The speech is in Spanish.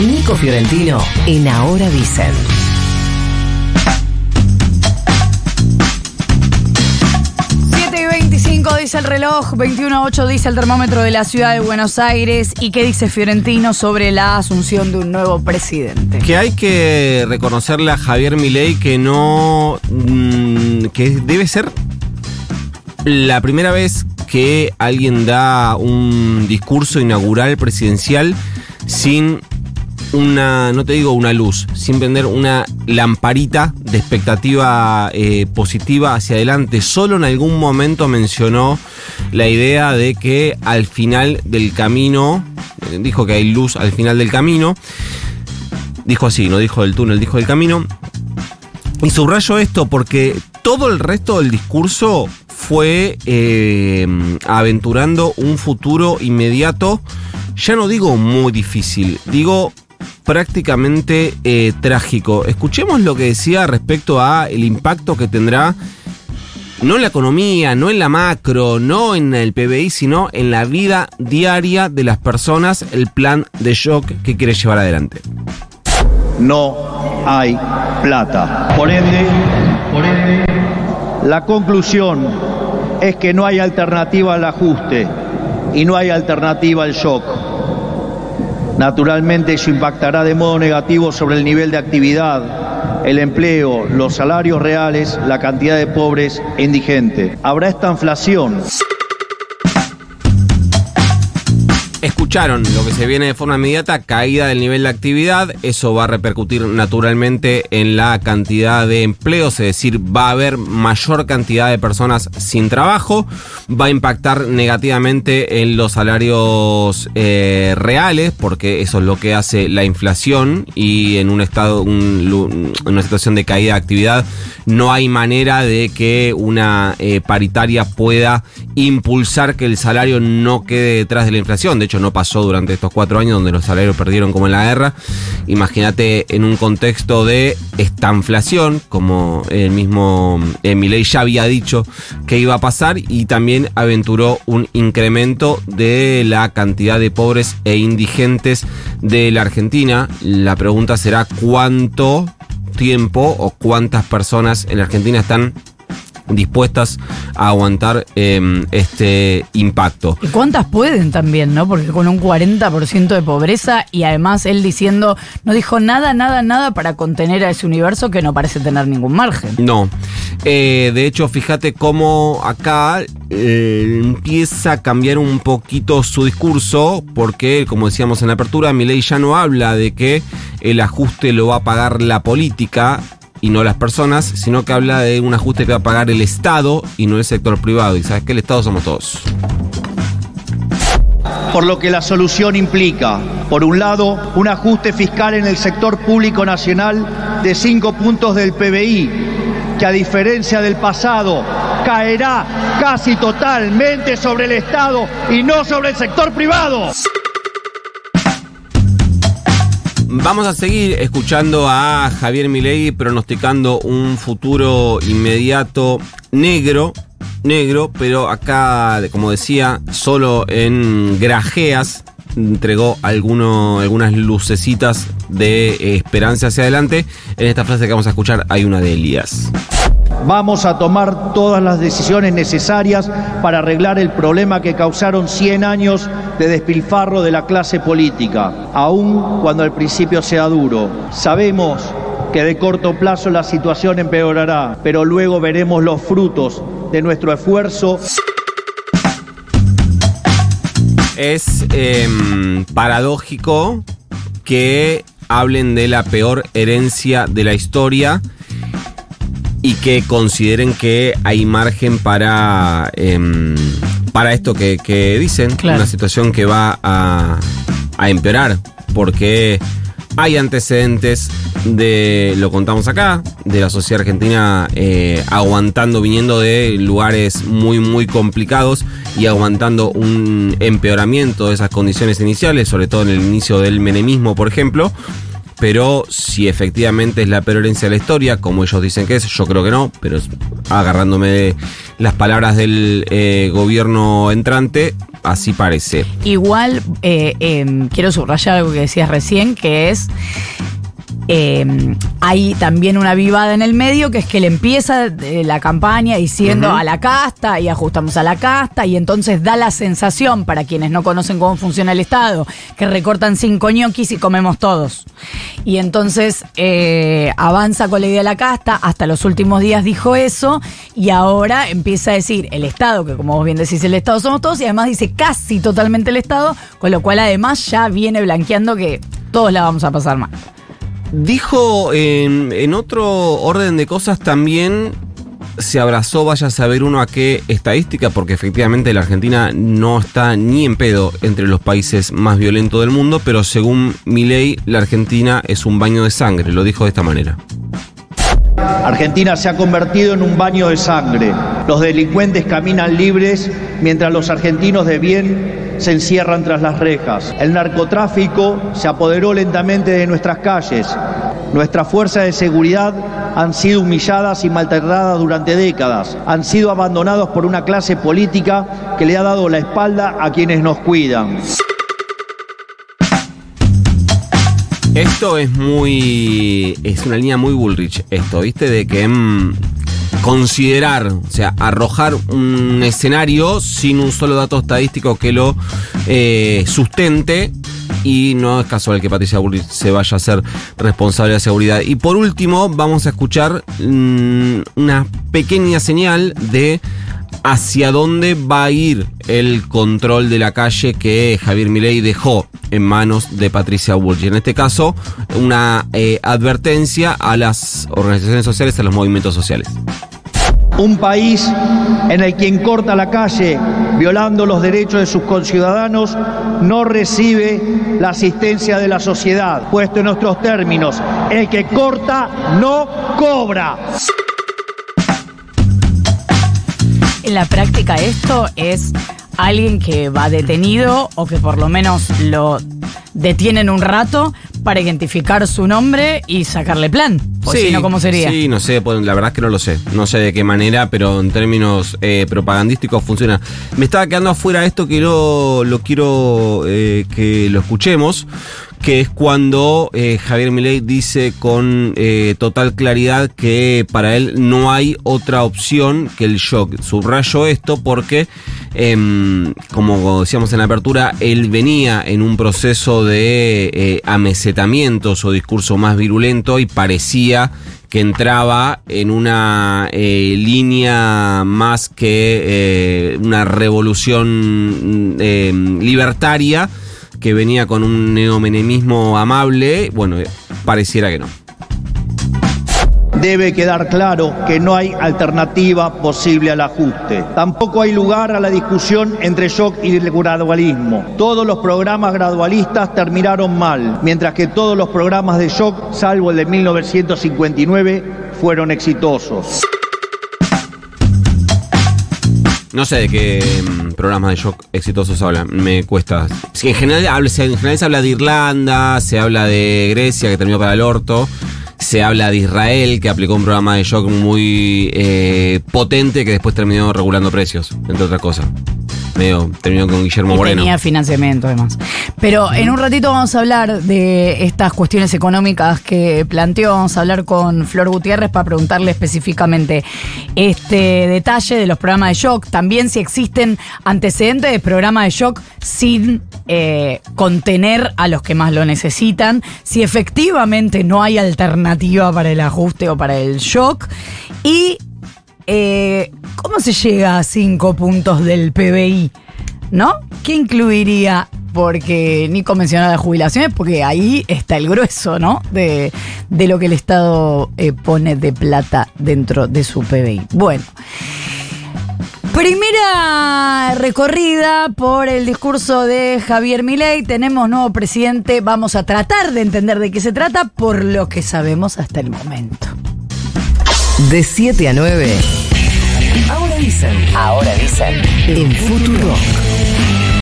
Nico Fiorentino en Ahora Dicen. 7 y 25 dice el reloj, 21.8 dice el termómetro de la ciudad de Buenos Aires. ¿Y qué dice Fiorentino sobre la asunción de un nuevo presidente? Que hay que reconocerle a Javier Milei que no. mm, que debe ser la primera vez que alguien da un discurso inaugural presidencial sin una, no te digo una luz, sin prender una lamparita de expectativa eh, positiva hacia adelante. Solo en algún momento mencionó la idea de que al final del camino, eh, dijo que hay luz al final del camino, dijo así, no dijo del túnel, dijo del camino. Y subrayo esto porque todo el resto del discurso fue eh, aventurando un futuro inmediato, ya no digo muy difícil, digo prácticamente eh, trágico. Escuchemos lo que decía respecto a el impacto que tendrá no en la economía, no en la macro, no en el PBI, sino en la vida diaria de las personas, el plan de shock que quiere llevar adelante. no hay plata. Por ende, por ende, la conclusión es que no hay alternativa al ajuste y no hay alternativa al shock. Naturalmente eso impactará de modo negativo sobre el nivel de actividad, el empleo, los salarios reales, la cantidad de pobres e indigentes. Habrá esta inflación. Escucharon lo que se viene de forma inmediata, caída del nivel de actividad, eso va a repercutir naturalmente en la cantidad de empleos, es decir, va a haber mayor cantidad de personas sin trabajo, va a impactar negativamente en los salarios eh, reales, porque eso es lo que hace la inflación y en un estado, un una situación de caída de actividad, no hay manera de que una eh, paritaria pueda impulsar que el salario no quede detrás de la inflación. De hecho, no pasó durante estos cuatro años donde los salarios perdieron como en la guerra. Imagínate en un contexto de esta inflación, como el mismo Milei ya había dicho que iba a pasar, y también aventuró un incremento de la cantidad de pobres e indigentes de la Argentina. La pregunta será cuánto tiempo o cuántas personas en la Argentina están dispuestas a aguantar eh, este impacto. ¿Y cuántas pueden también, no? Porque con un 40% de pobreza y además él diciendo, no dijo nada, nada, nada para contener a ese universo que no parece tener ningún margen. No. Eh, de hecho, fíjate cómo acá eh, empieza a cambiar un poquito su discurso, porque, como decíamos en la apertura, Milei ya no habla de que el ajuste lo va a pagar la política y no las personas, sino que habla de un ajuste que va a pagar el Estado y no el sector privado. Y sabes que el Estado somos todos. por lo que la solución implica, por un lado, un ajuste fiscal en el sector público nacional de 5 puntos del PBI, que a diferencia del pasado caerá casi totalmente sobre el Estado y no sobre el sector privado. Vamos a seguir escuchando a Javier Milei pronosticando un futuro inmediato negro, negro, pero acá, como decía, solo en grajeas entregó algunas lucecitas de esperanza hacia adelante. En esta frase que vamos a escuchar hay una de Elías. Vamos a tomar todas las decisiones necesarias para arreglar el problema que causaron 100 años de despilfarro de la clase política, aun cuando al principio sea duro. Sabemos que de corto plazo la situación empeorará, pero luego veremos los frutos de nuestro esfuerzo. Es em, paradójico que hablen de la peor herencia de la historia y que consideren que hay margen para, em, para esto que, que dicen, Claro. una situación que va a, a empeorar, porque hay antecedentes de, lo contamos acá, de la sociedad argentina eh, aguantando, viniendo de lugares muy, muy complicados y aguantando un empeoramiento de esas condiciones iniciales, sobre todo en el inicio del menemismo, por ejemplo. Pero si efectivamente es la peor de la historia, como ellos dicen que es, yo creo que no, pero agarrándome de las palabras del eh, gobierno entrante, así parece. Igual eh, em, quiero subrayar algo que decías recién, que es eh, hay también una vivada en el medio que es que le empieza eh, la campaña diciendo a la casta y ajustamos a la casta y entonces da la sensación para quienes no conocen cómo funciona el Estado que recortan cinco ñoquis y comemos todos. Y entonces eh, avanza con la idea de la casta, hasta los últimos días dijo eso y ahora empieza a decir el Estado, que como vos bien decís, el Estado somos todos y además dice casi totalmente el Estado, con lo cual además ya viene blanqueando que todos la vamos a pasar mal. Dijo en, otro orden de cosas también se abrazó, vaya a saber uno a qué estadística, porque efectivamente la Argentina no está ni en pedo entre los países más violentos del mundo, pero según mi ley, la Argentina es un baño de sangre, lo dijo de esta manera. Argentina se ha convertido en un baño de sangre. Los delincuentes caminan libres mientras los argentinos de bien se encierran tras las rejas. El narcotráfico se apoderó lentamente de nuestras calles. Nuestras fuerzas de seguridad han sido humilladas y maltratadas durante décadas. Han sido abandonados por una clase política que le ha dado la espalda a quienes nos cuidan. Esto es muy. Es una línea muy Bullrich, esto, ¿viste? De que mm, considerar, o sea, arrojar un escenario sin un solo dato estadístico que lo eh, sustente. Y no es casual que Patricia Bullrich se vaya a ser responsable de seguridad. Y por último, vamos a escuchar mm, una pequeña señal de hacia dónde va a ir el control de la calle que Javier Milei dejó en manos de Patricia Bullrich. En este caso, una eh, advertencia a las organizaciones sociales, a los movimientos sociales. Un país en el quien corta la calle violando los derechos de sus conciudadanos no recibe la asistencia de la sociedad. Puesto en nuestros términos, el que corta no cobra. En la práctica esto es alguien que va detenido o que por lo menos lo detienen un rato para identificar su nombre y sacarle plan. O si no, ¿cómo sería? Sí, no sé, pues, la verdad es que no lo sé. No sé de qué manera, pero en términos eh, propagandísticos funciona. Me estaba quedando afuera esto que lo, lo quiero eh, que lo escuchemos, que es cuando eh, Javier Milei dice con eh, total claridad que para él no hay otra opción que el shock. Subrayo esto porque, em, como decíamos en la apertura, él venía en un proceso de eh, amesetamientos o discurso más virulento y parecía que entraba en una eh, línea más que eh, una revolución eh, libertaria que venía con un neomenemismo amable, bueno, eh, pareciera que no. Debe quedar claro que no hay alternativa posible al ajuste. Tampoco hay lugar a la discusión entre shock y gradualismo. Todos los programas gradualistas terminaron mal, mientras que todos los programas de shock, salvo el de 1959, fueron exitosos. No sé de qué mm, programas de shock exitosos hablan, me cuesta. En general se habla de Irlanda, se habla de Grecia, que terminó para el orto, se habla de Israel, que aplicó un programa de shock muy eh, potente que después terminó regulando precios, entre otras cosas. Medio terminó con Guillermo Y Moreno. tenía financiamiento además. Pero en un ratito vamos a hablar de estas cuestiones económicas que planteó. Vamos a hablar con Flor Gutiérrez para preguntarle específicamente este detalle de los programas de shock. También si existen antecedentes de programas de shock sin eh, contener a los que más lo necesitan. Si efectivamente no hay alternativa para el ajuste o para el shock. Y eh, ¿cómo se llega a 5 puntos del PBI? ¿No? ¿Qué incluiría? Porque Nico mencionó las jubilaciones, porque ahí está el grueso, ¿no? De, de lo que el Estado eh, pone de plata dentro de su PBI. Bueno. Primera recorrida por el discurso de Javier Milei. Tenemos nuevo presidente. Vamos a tratar de entender de qué se trata por lo que sabemos hasta el momento. De 7 a 9. Ahora dicen. Ahora dicen. En Futuro.